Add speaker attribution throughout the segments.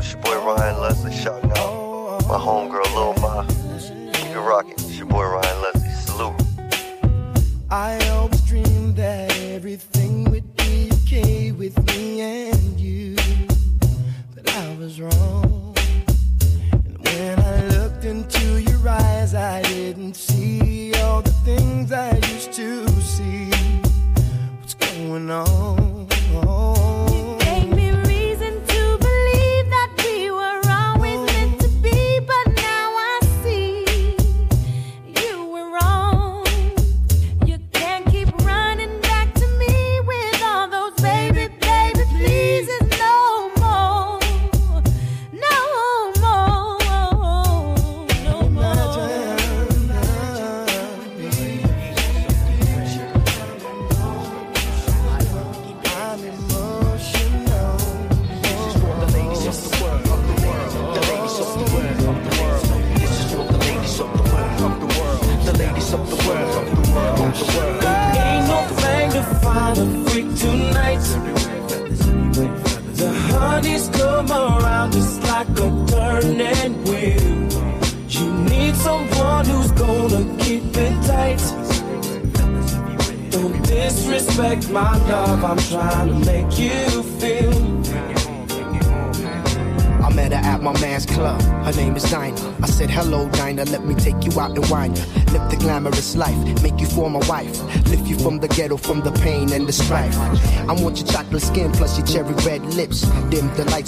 Speaker 1: Your boy Ryan Leslie
Speaker 2: Shotgun.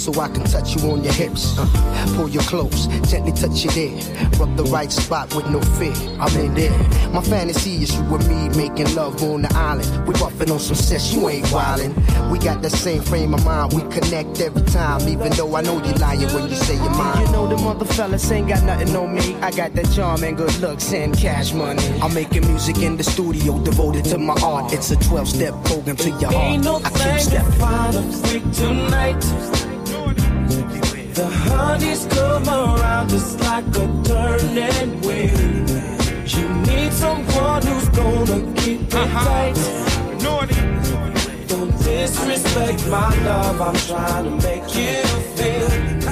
Speaker 2: so I can touch you on your hips. Uh, pull you close, gently touch your there. Rub the right spot with no fear. I'm in there. My fantasy is you and me making love on the island. We buffing on some sets, you ain't wildin'. We got the same frame of mind, we connect every time. Even though I know you lying when you say you're mine.
Speaker 3: You know the mother fellas ain't got nothing on me. I got that charm and good looks and cash money.
Speaker 2: I'm making music in the studio devoted to my art. It's a 12 step program to your heart.
Speaker 4: Ain't no
Speaker 2: I keep.
Speaker 4: Find a freak tonight. The honey's come around just like a turning wheel. You need someone who's gonna keep it uh-huh. tight. Naughty. Don't disrespect my love, I'm trying to make you feel.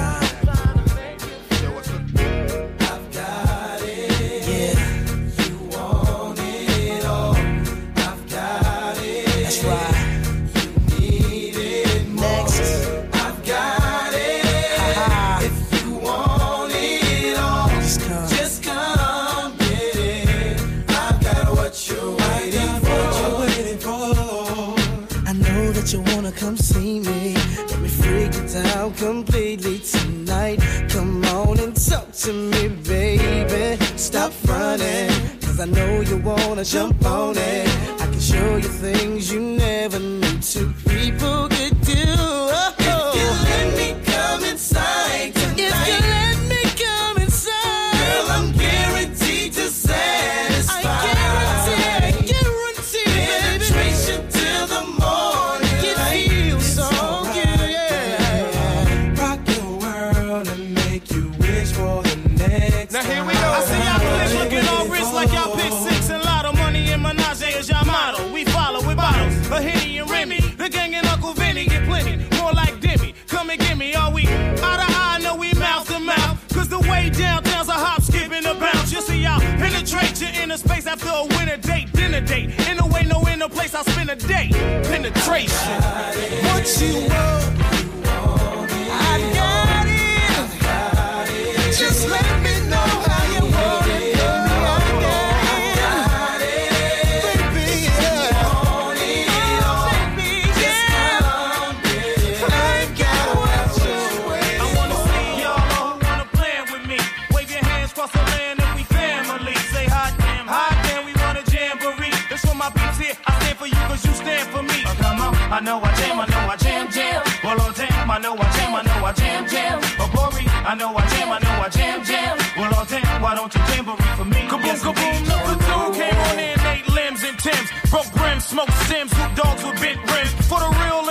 Speaker 3: jump on it. I can show you things you never
Speaker 5: know. place I spend a day. Penetration.
Speaker 3: What you want? I know I
Speaker 5: jam, I know I jam, jam. Well, all damn, why don't you jamboree for me? Kaboom, yes, kaboom, number two. came on in, eight limbs and Tim's. Broke rims, smoked Sims, hoop dogs with big rims. For the real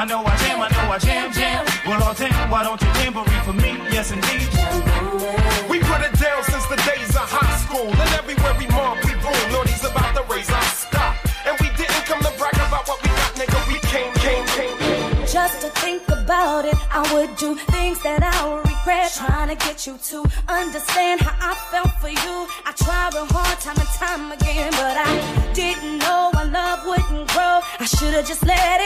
Speaker 5: I know I jam, I know I jam, jam. Well, all damn, why don't you tambourine for me? Yes, indeed.
Speaker 6: We put it down since the days of high school, and everywhere we mark, we rule. Lordy's about to raise our stock, and we didn't come to brag about what we got, nigga. We came, came, came.
Speaker 7: Just to think about it, I would do things that I would regret. Trying to get you to understand how I felt for you. I tried real hard time and time again, but I didn't know my love wouldn't grow. I should have just let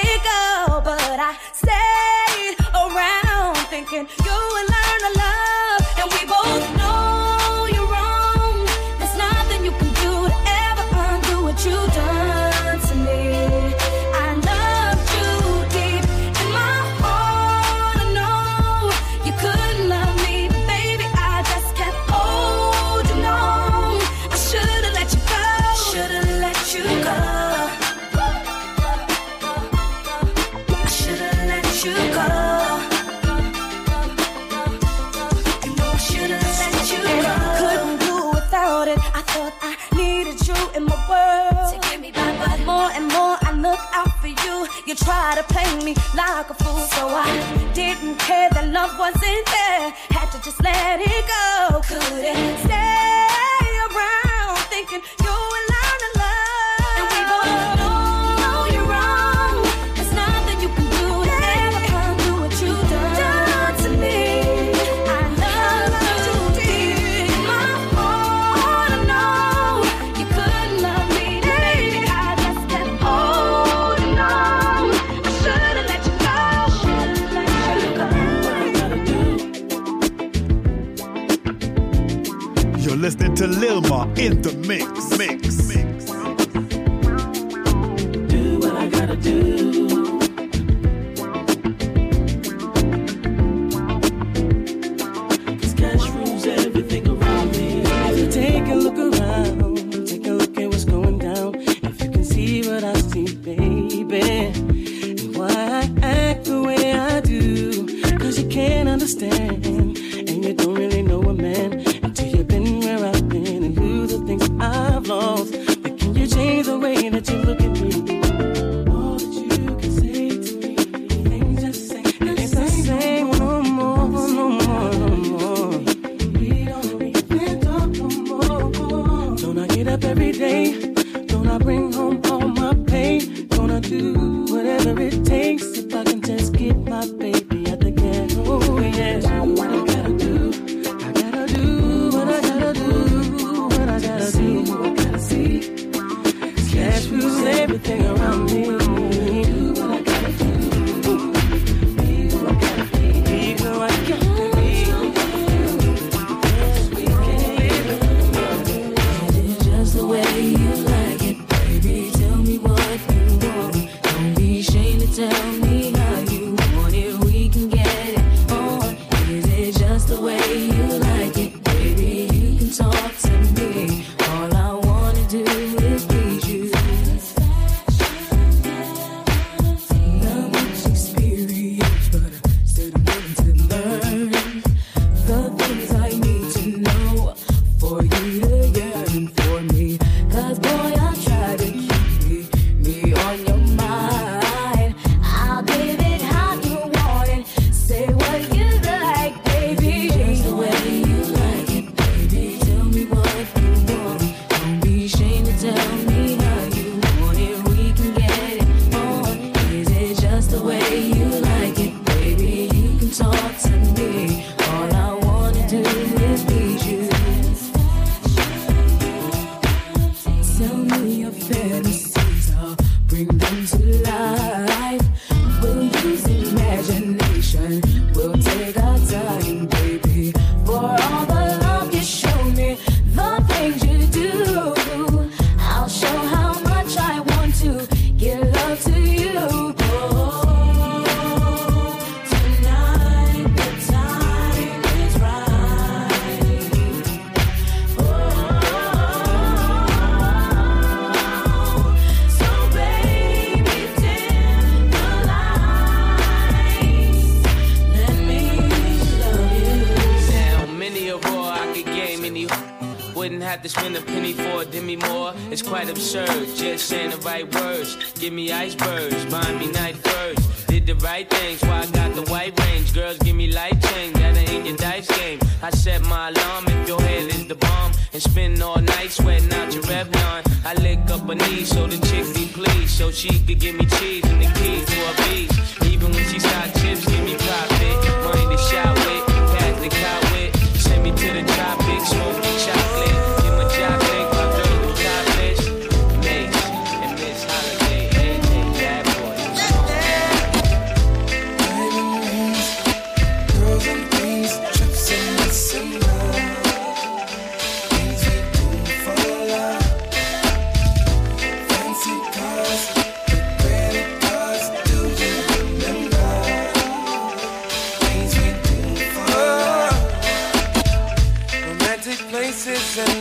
Speaker 7: didn't care that love wasn't there. Had to just let it go. Couldn't stay. to Lilma in
Speaker 8: the mix.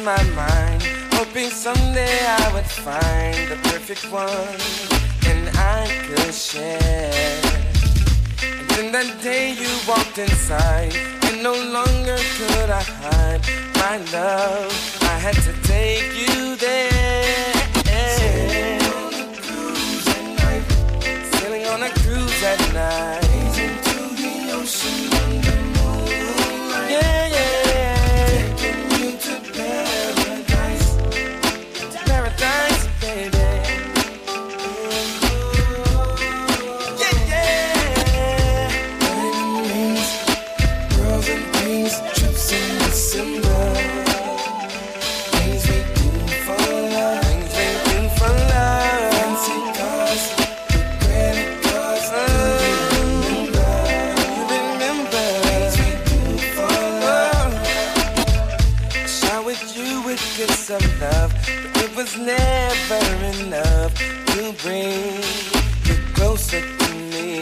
Speaker 9: my
Speaker 10: mind,
Speaker 11: hoping someday I would find the perfect one and I could share. And then that day you walked inside, and no longer could I hide my love. I had to take you there. Sailing on a cruise at night. Sailing on a cruise at night. Into the ocean under moonlight. Yeah, yeah. bring you closer to me.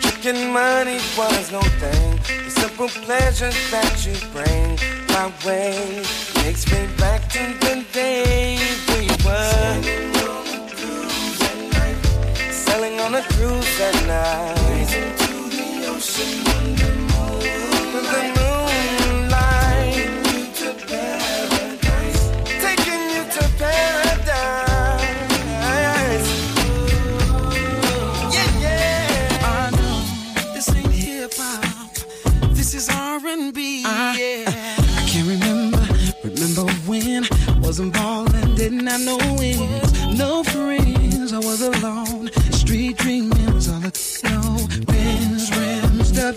Speaker 11: Chicken money was no thing. The simple pleasures that you bring my way takes me back to the day we were. Selling on a cruise at night.
Speaker 4: Selling on a cruise at night.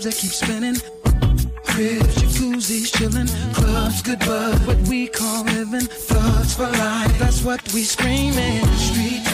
Speaker 4: that keep spinning. Cribs, jacuzzis, chillin', clubs, good bud. What we call living, thugs for life. That's what we screaming. Street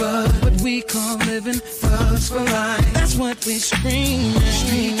Speaker 4: but what we call living thugs for life. That's what we scream.
Speaker 12: scream.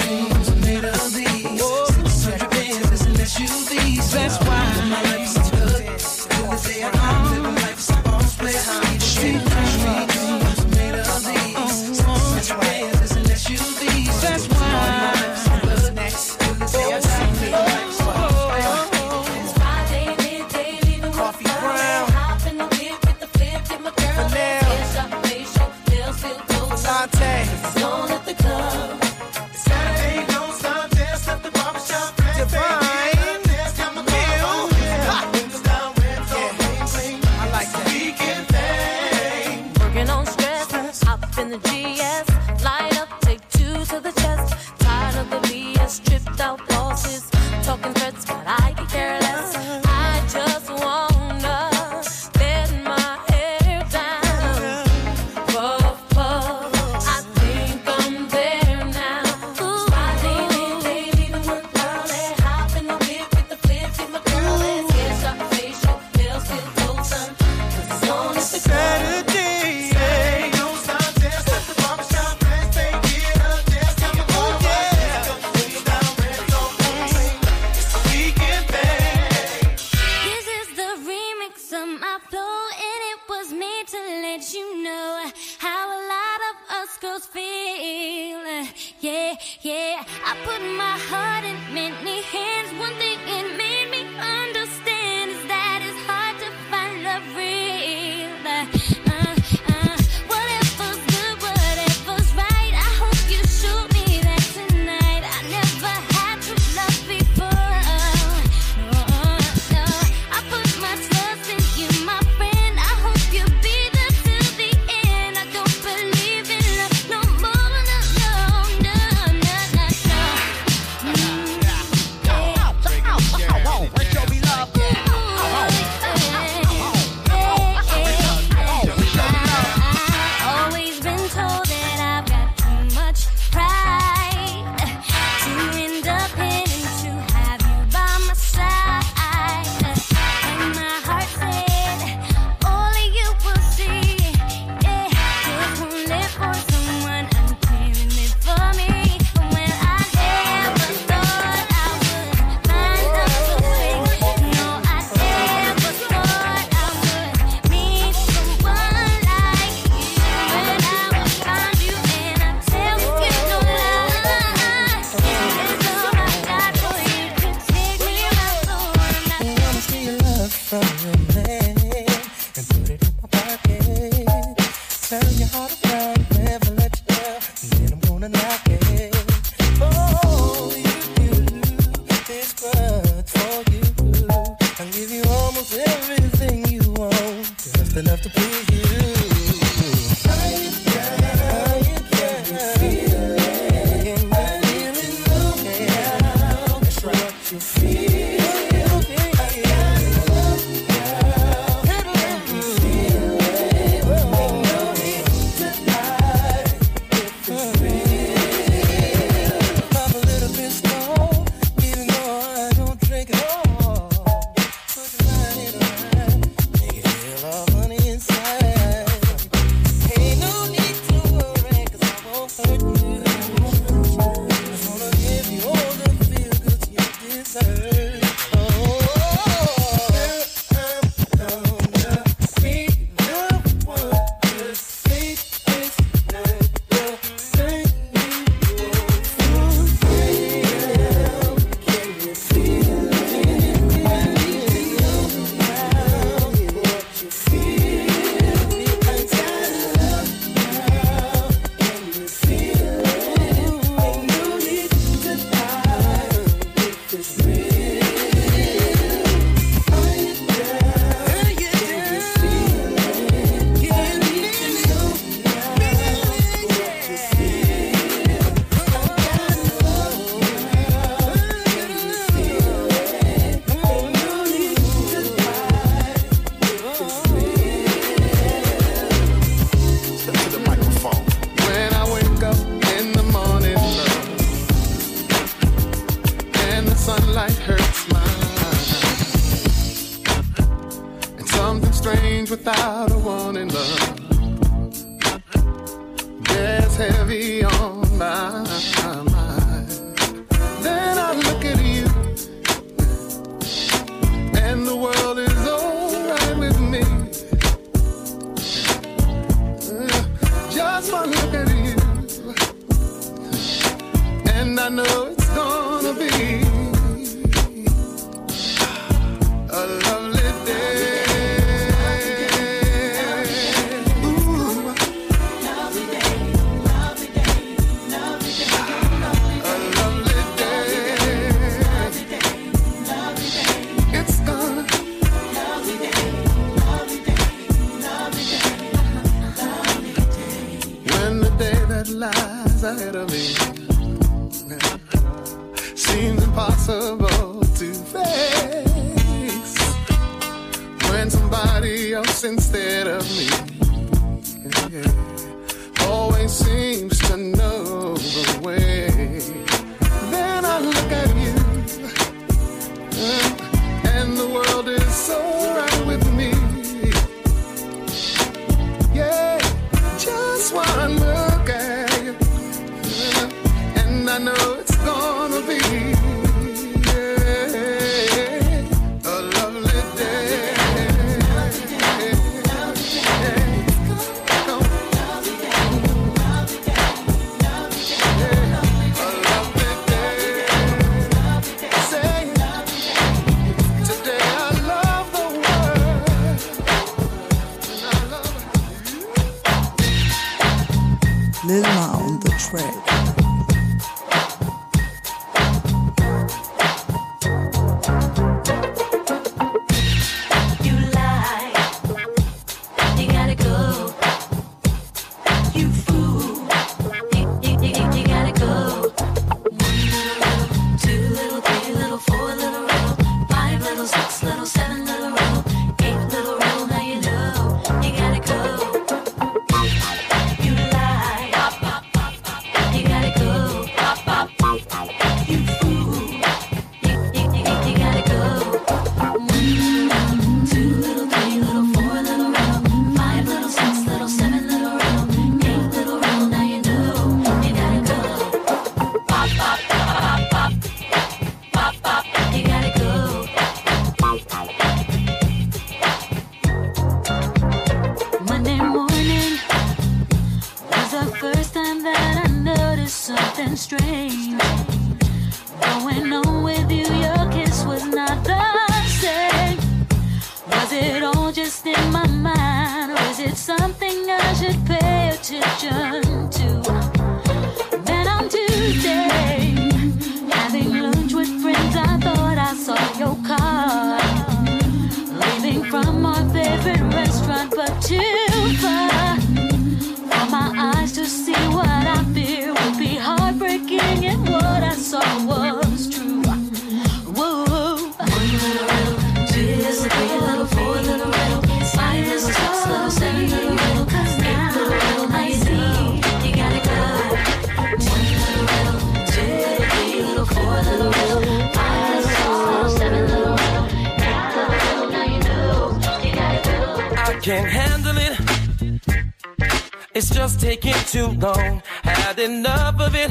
Speaker 12: Too
Speaker 11: long. Had enough of it.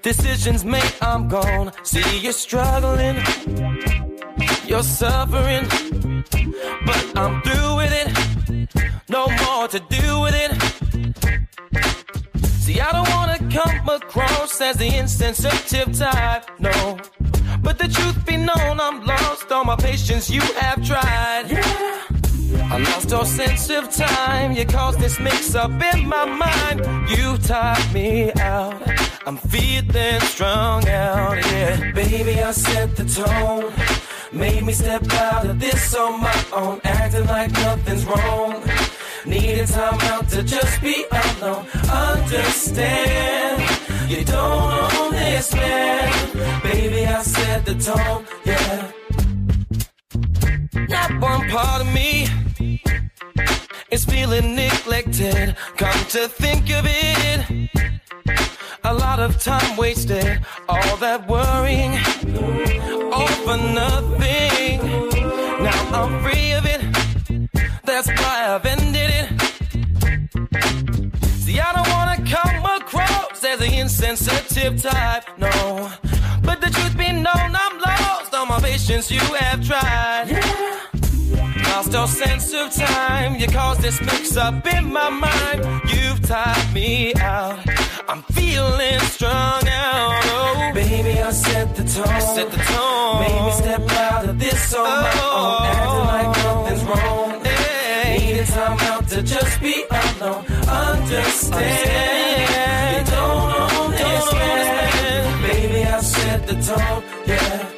Speaker 11: Decisions made, I'm gone. See you struggling. You're suffering. But I'm through with it. No more to do with it. See, I don't wanna come across as the insensitive type, no. But the truth be known, I'm lost. All my patience you have tried. Yeah. I lost all sense of time. You caused this mix up in my mind. You tired me out. I'm feeling strung out, yeah. Baby, I set the tone. Made me step out of this on my own. Acting like nothing's wrong. Needed time out to just be alone. Understand. You don't own this man. Baby, I set the tone, yeah. Not one part of me is feeling neglected. Come to think of it, a lot of time wasted. All that worrying, all for nothing. Now I'm free of it. That's why I've ended it. See, I don't wanna come across as an insensitive type, no. But the truth be known, my patience you have tried. Lost all sense of time. You caused this mix up in my mind. You've tired me out. I'm feeling strung out. Oh, baby, I set the tone. I set the tone. Made me step out of this on my own. Oh. Acting like nothing's wrong. Needed time out to just be alone. Understand. You don't own this man. Baby, I set the tone. Yeah.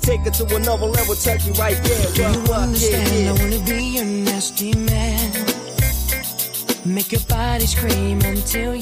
Speaker 13: take it to
Speaker 14: another level,
Speaker 15: touch you right there.
Speaker 8: Do you understand? I wanna be your nasty man. Make your body scream until you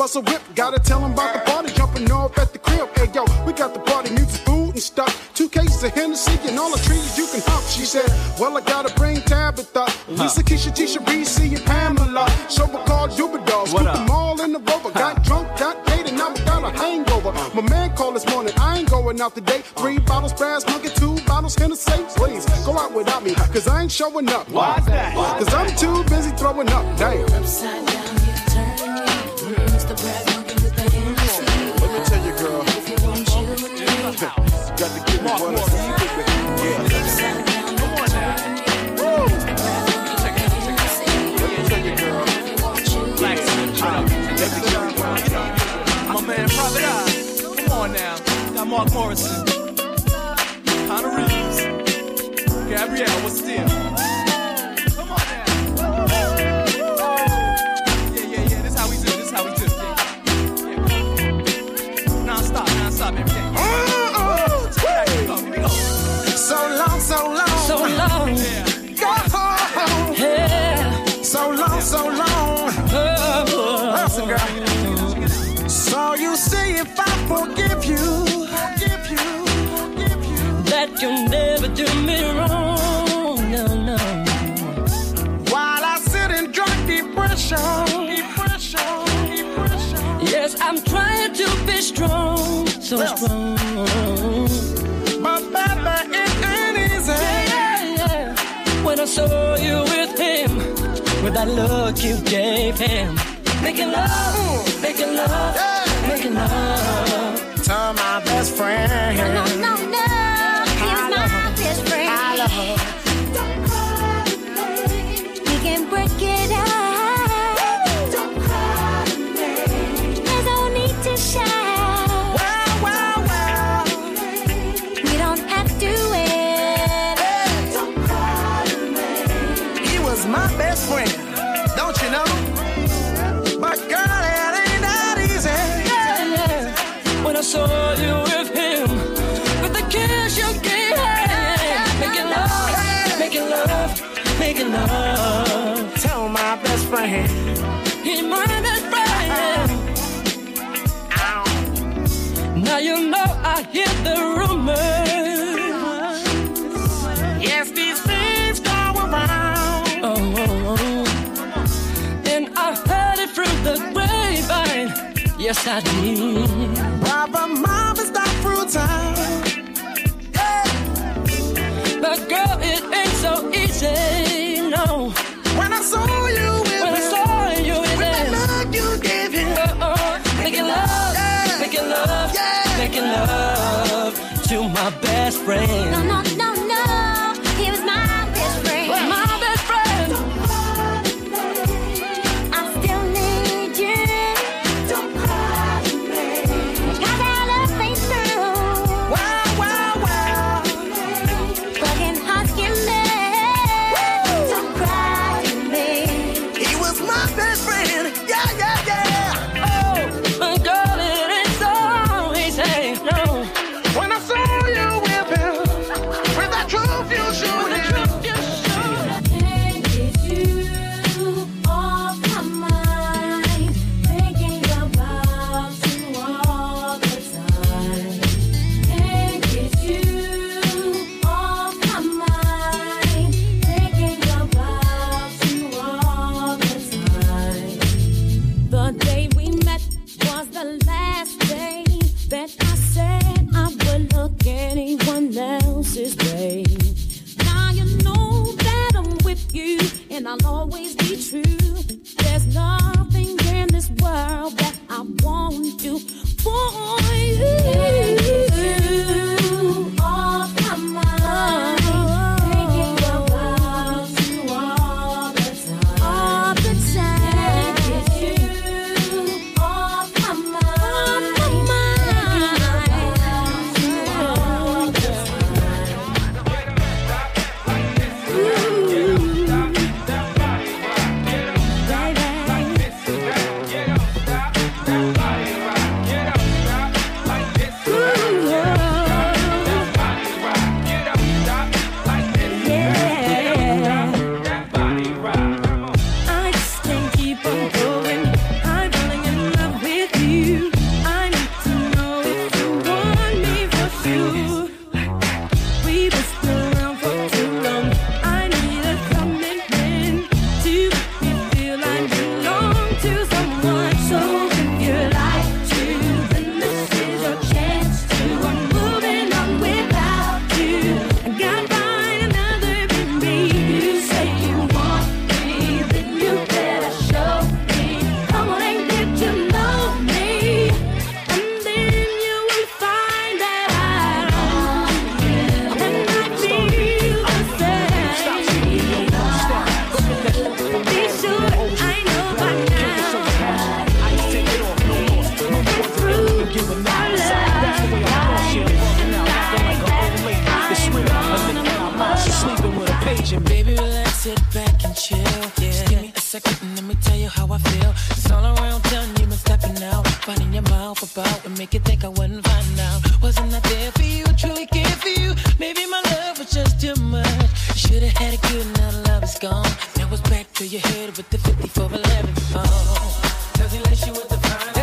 Speaker 16: bustle whip. Gotta tell them about the party, jumping off at the crib. Hey yo, we got the party, music, food, and stuff. Two cases of Hennessy and all the trees you can hop. She said, Well, I gotta bring Tabitha, Lisa, Keisha, Tisha, BC, and Pamela. Sober called Dubadol,
Speaker 17: scoop
Speaker 16: them all in the rover. Got drunk, got dated, now we got a hangover. My man called this morning, I ain't going out today. Three bottles, brass monkey, two bottles, Hennessy. Please go out without me, cause I ain't showing up.
Speaker 17: Why that?
Speaker 16: Cause I'm too busy throwing up. Damn.
Speaker 18: Mark Morrison, Connor Reeves, Gabrielle was still.
Speaker 19: Yes, I'm trying to be strong, so
Speaker 20: well.
Speaker 19: strong.
Speaker 20: But Papa, it ain't easy.
Speaker 19: Yeah, yeah, yeah. When I saw you with him, with that look you gave him, making love, making love, yeah. making love.
Speaker 20: To my best friend.
Speaker 21: No, no, no, no. He's my best friend.
Speaker 20: I love her. best friend. He's my best friend.
Speaker 15: Ow. Now you know I hear the rumors. Yes, these things go around. Oh. And I heard it through the grapevine. Yes, I did.
Speaker 12: While mama's not through time.
Speaker 7: friend. Should've had a good night. love is gone. Now it's back to your head with the 54 11. Does he let you with the fine?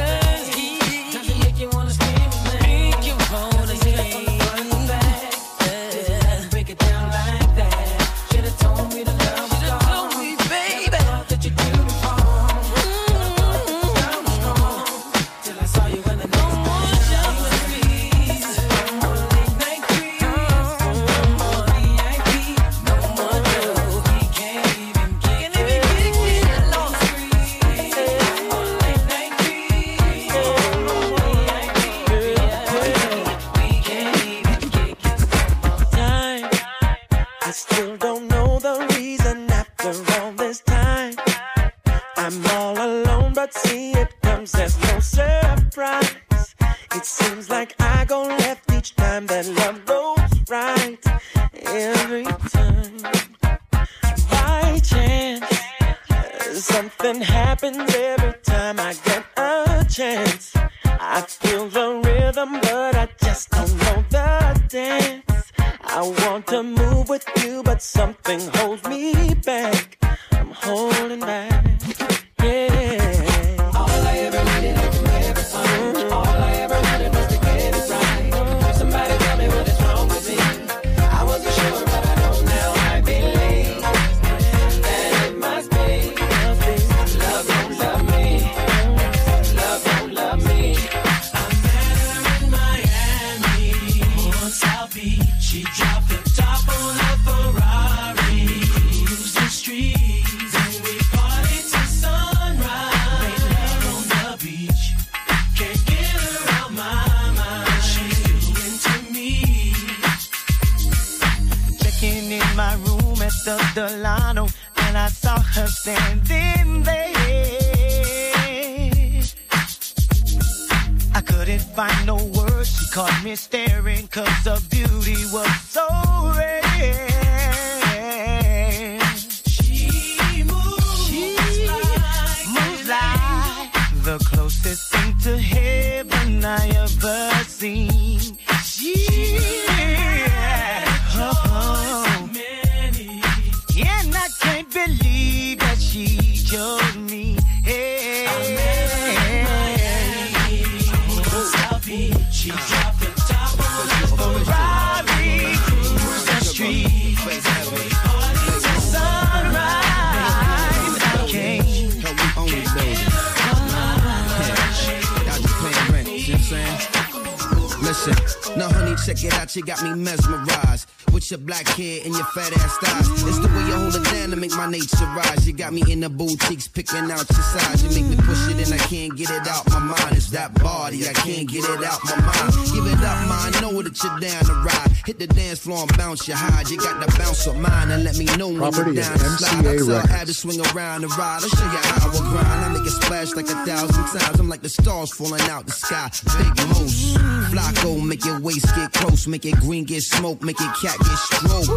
Speaker 22: With
Speaker 23: your black hair and your fat ass thighs. It's the way you hold it down to make my nature rise. You got me in the boutiques picking out your size. You make me push it and I can't get it out my mind. It's that body, I can't get it out my mind. Give it up, man, know that you're down to ride. Hit the dance floor and bounce your hide. You got the bounce of mine and let me know when
Speaker 17: Property
Speaker 23: you're down to slide. I tell
Speaker 17: Records.
Speaker 23: Abby swing around and ride. I'll show you how I grind. I make it splash like a thousand times. I'm like the stars falling out the sky. Big moose. Flacco, make your waist get close. Make it green get smoke. Make it cat get stroke.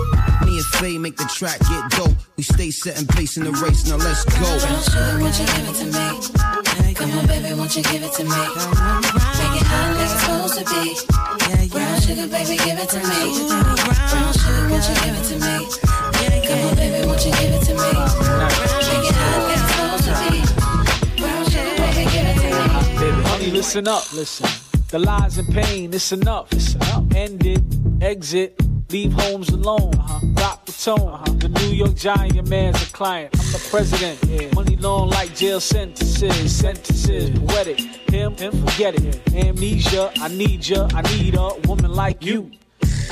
Speaker 23: Me and Faye make the track get dope. We stay setting pace in the race. Now let's go.
Speaker 8: Brown sugar, won't you give it to me? Come on, baby, won't you give it to me? Make it hot like it's supposed to be. Brown sugar, baby, give it to me. Brown sugar, won't you give it to me? Come on, baby, won't you give it to me? Make it hot like it's supposed to be. Brown sugar, baby, give it to me.
Speaker 24: Baby, honey, listen up, listen. The lies and pain, it's enough. It's enough. End it, exit, leave homes alone. Uh-huh. Rock the tone. Uh-huh. The New York Giant man's a client. I'm the president. Yeah. Money long like jail sentences. Sentences, poetic. Him, him, forget it. Amnesia, I need ya. I need a woman like you.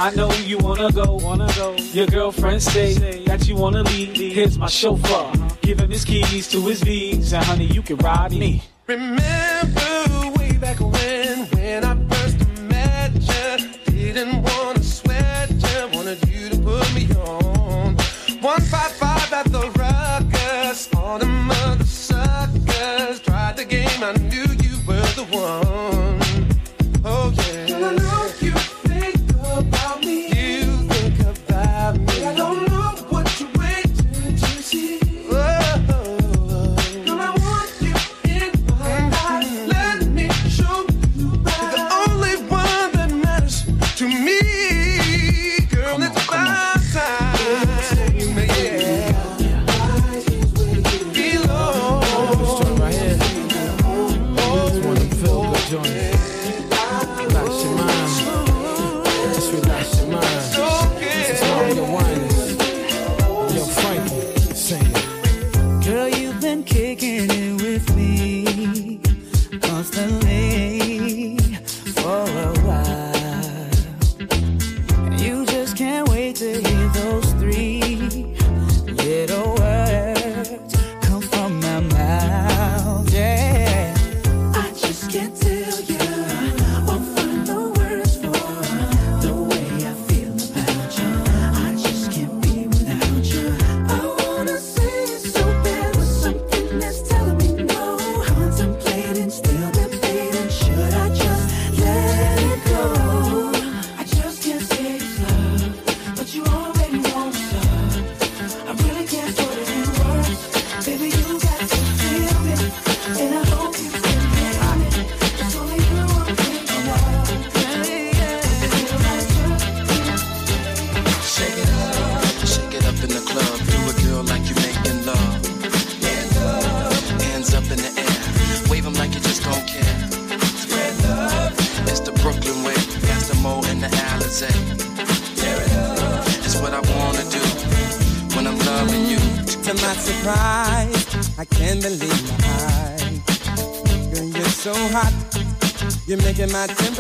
Speaker 24: I know you wanna go, wanna go. Your girlfriend say that you wanna leave. Here's my chauffeur, give him his keys to his V's, and honey, you can ride me.
Speaker 25: Remember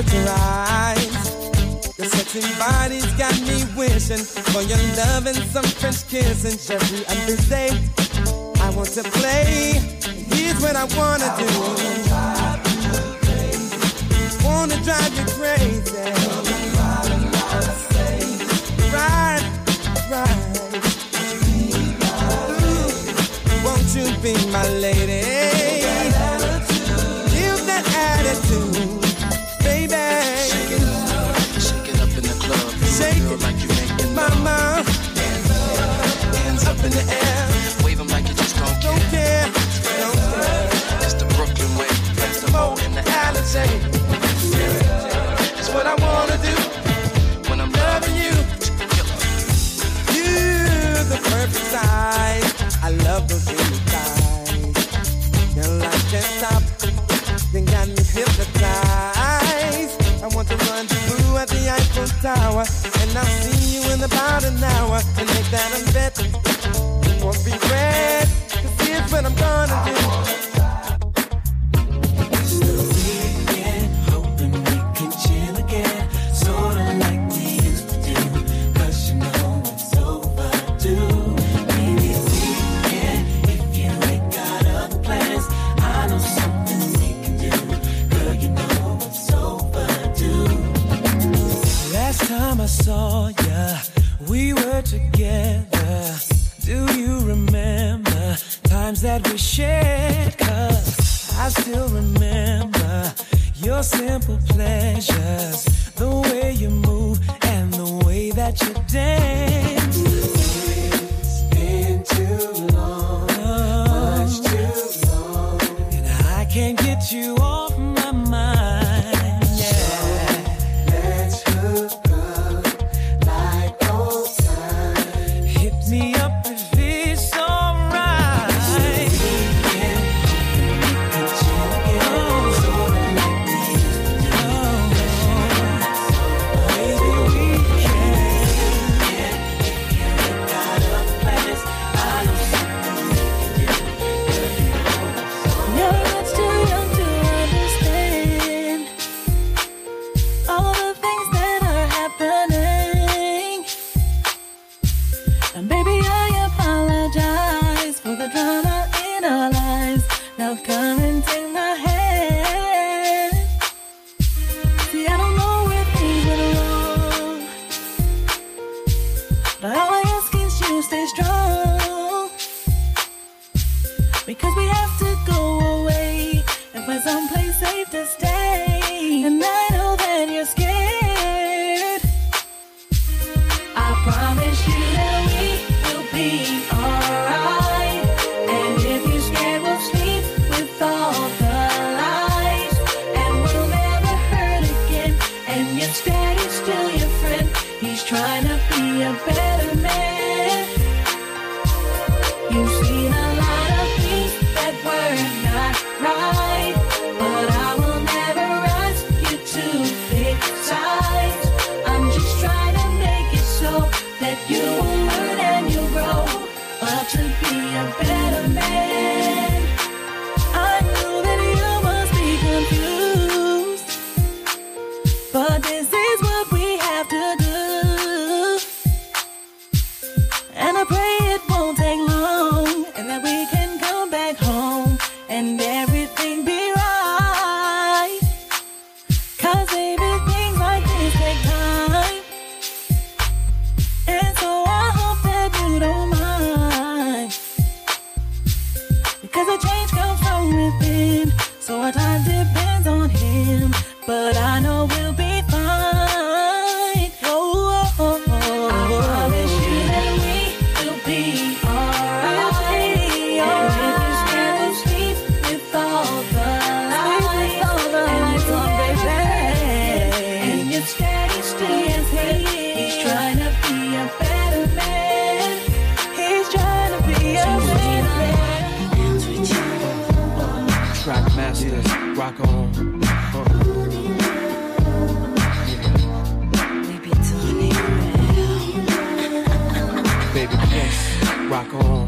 Speaker 11: temperature Your sexy body's got me wishing for your love and some French kissing. Every other day, I want to play. Here's what I wanna I do. Wanna drive you crazy.
Speaker 8: Wanna drive you crazy. Right. ride. Won't you be my lady? in the
Speaker 11: air. shower, and I'll see you in about an hour. to make that a bet. Won't regret, cause here's what I'm gonna do.
Speaker 19: your simple pleasures, the way you move and the way that you dance.
Speaker 25: He's trying to be a better man. He's trying to be a better man.
Speaker 8: Rock on. Baby, rock on.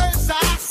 Speaker 26: Words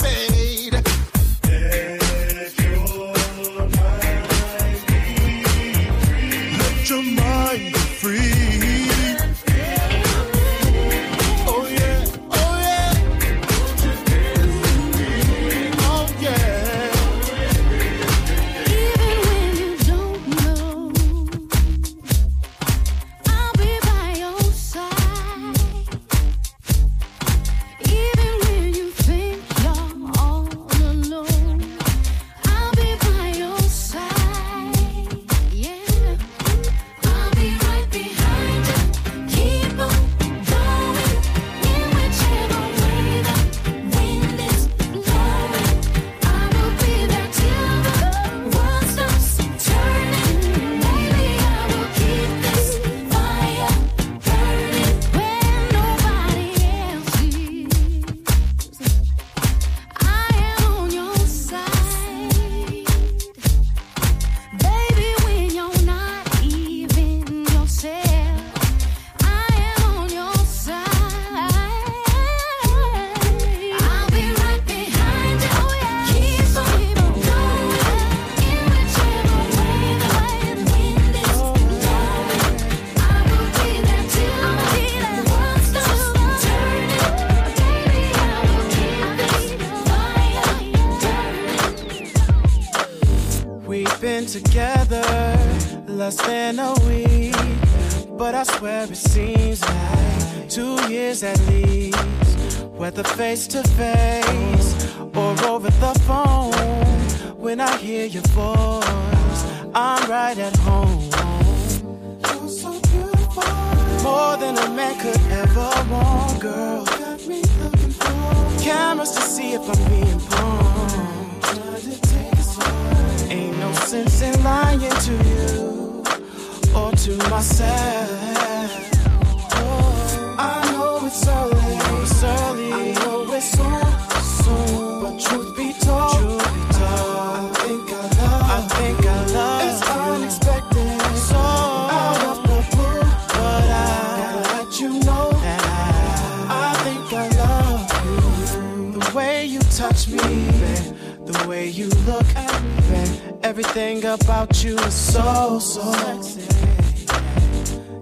Speaker 26: thing
Speaker 4: about you
Speaker 27: is so, so
Speaker 3: sexy.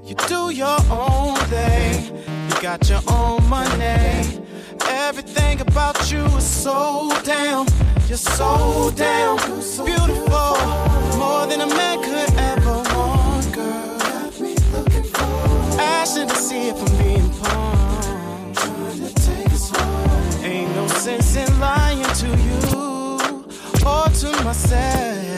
Speaker 3: You do your own thing, you got your own money. Everything about you is so damn, you're so damn beautiful. More than a man could ever want, girl. Passion to see it from being porn. Ain't no sense in lying to you or to myself.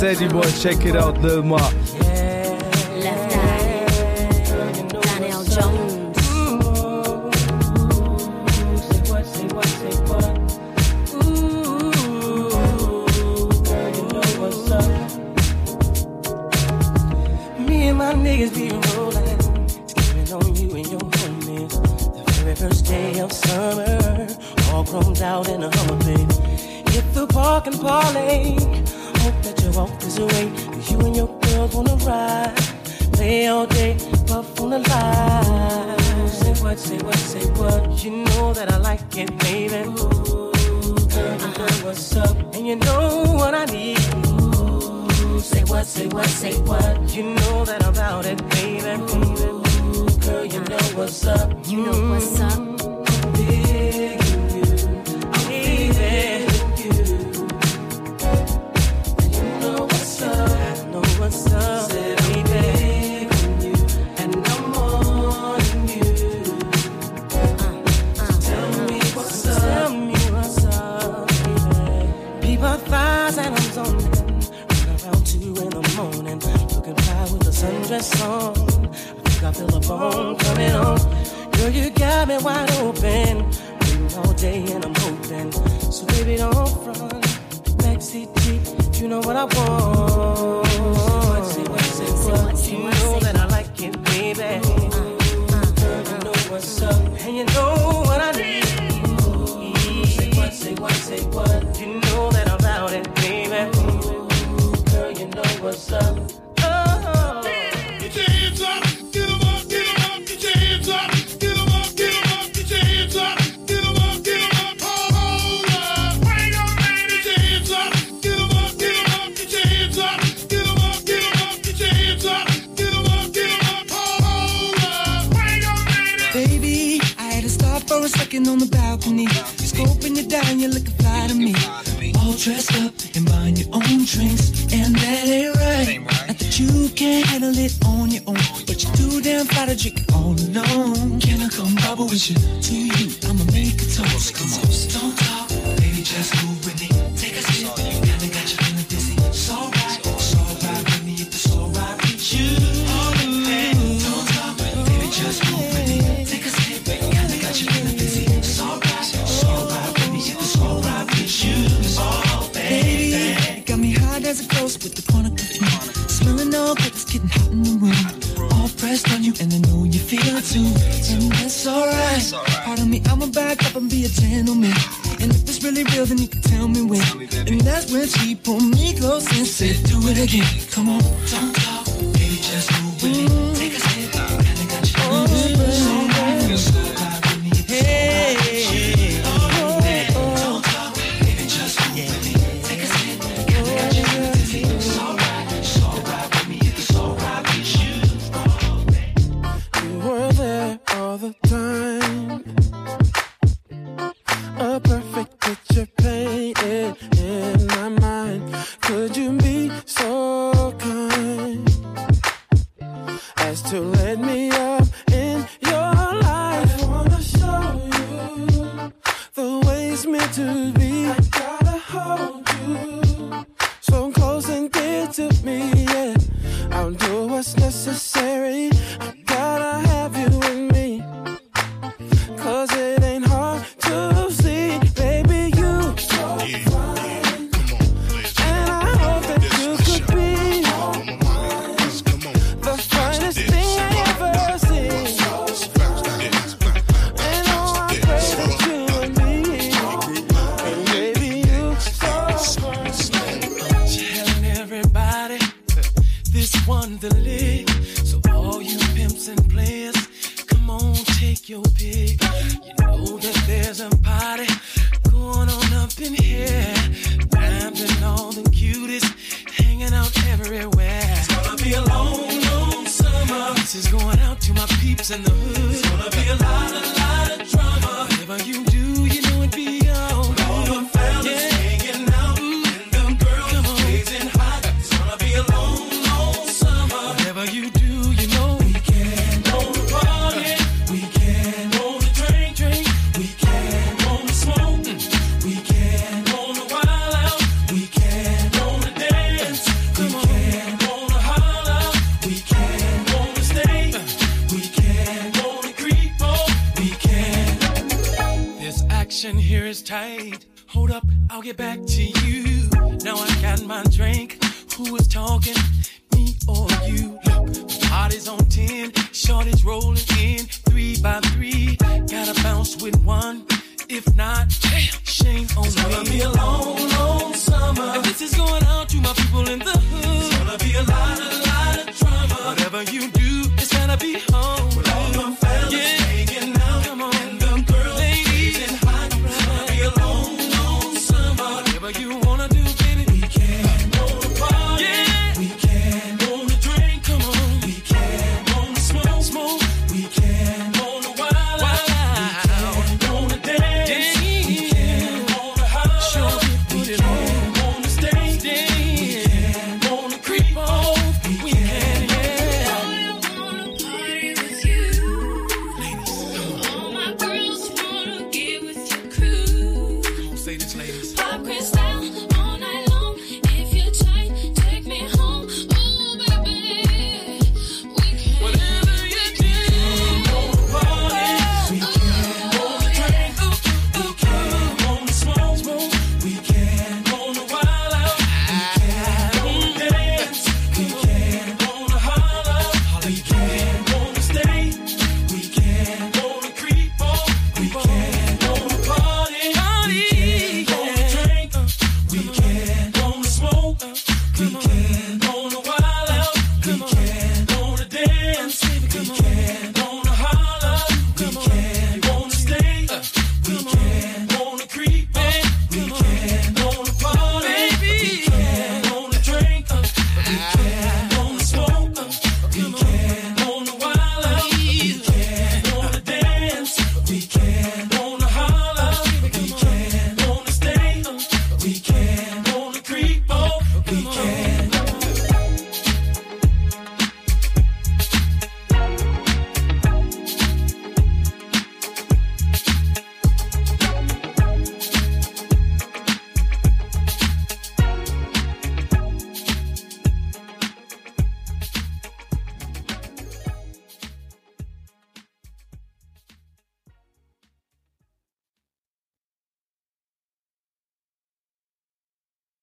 Speaker 3: Said you
Speaker 19: boy, check it out, Lil
Speaker 3: Mop.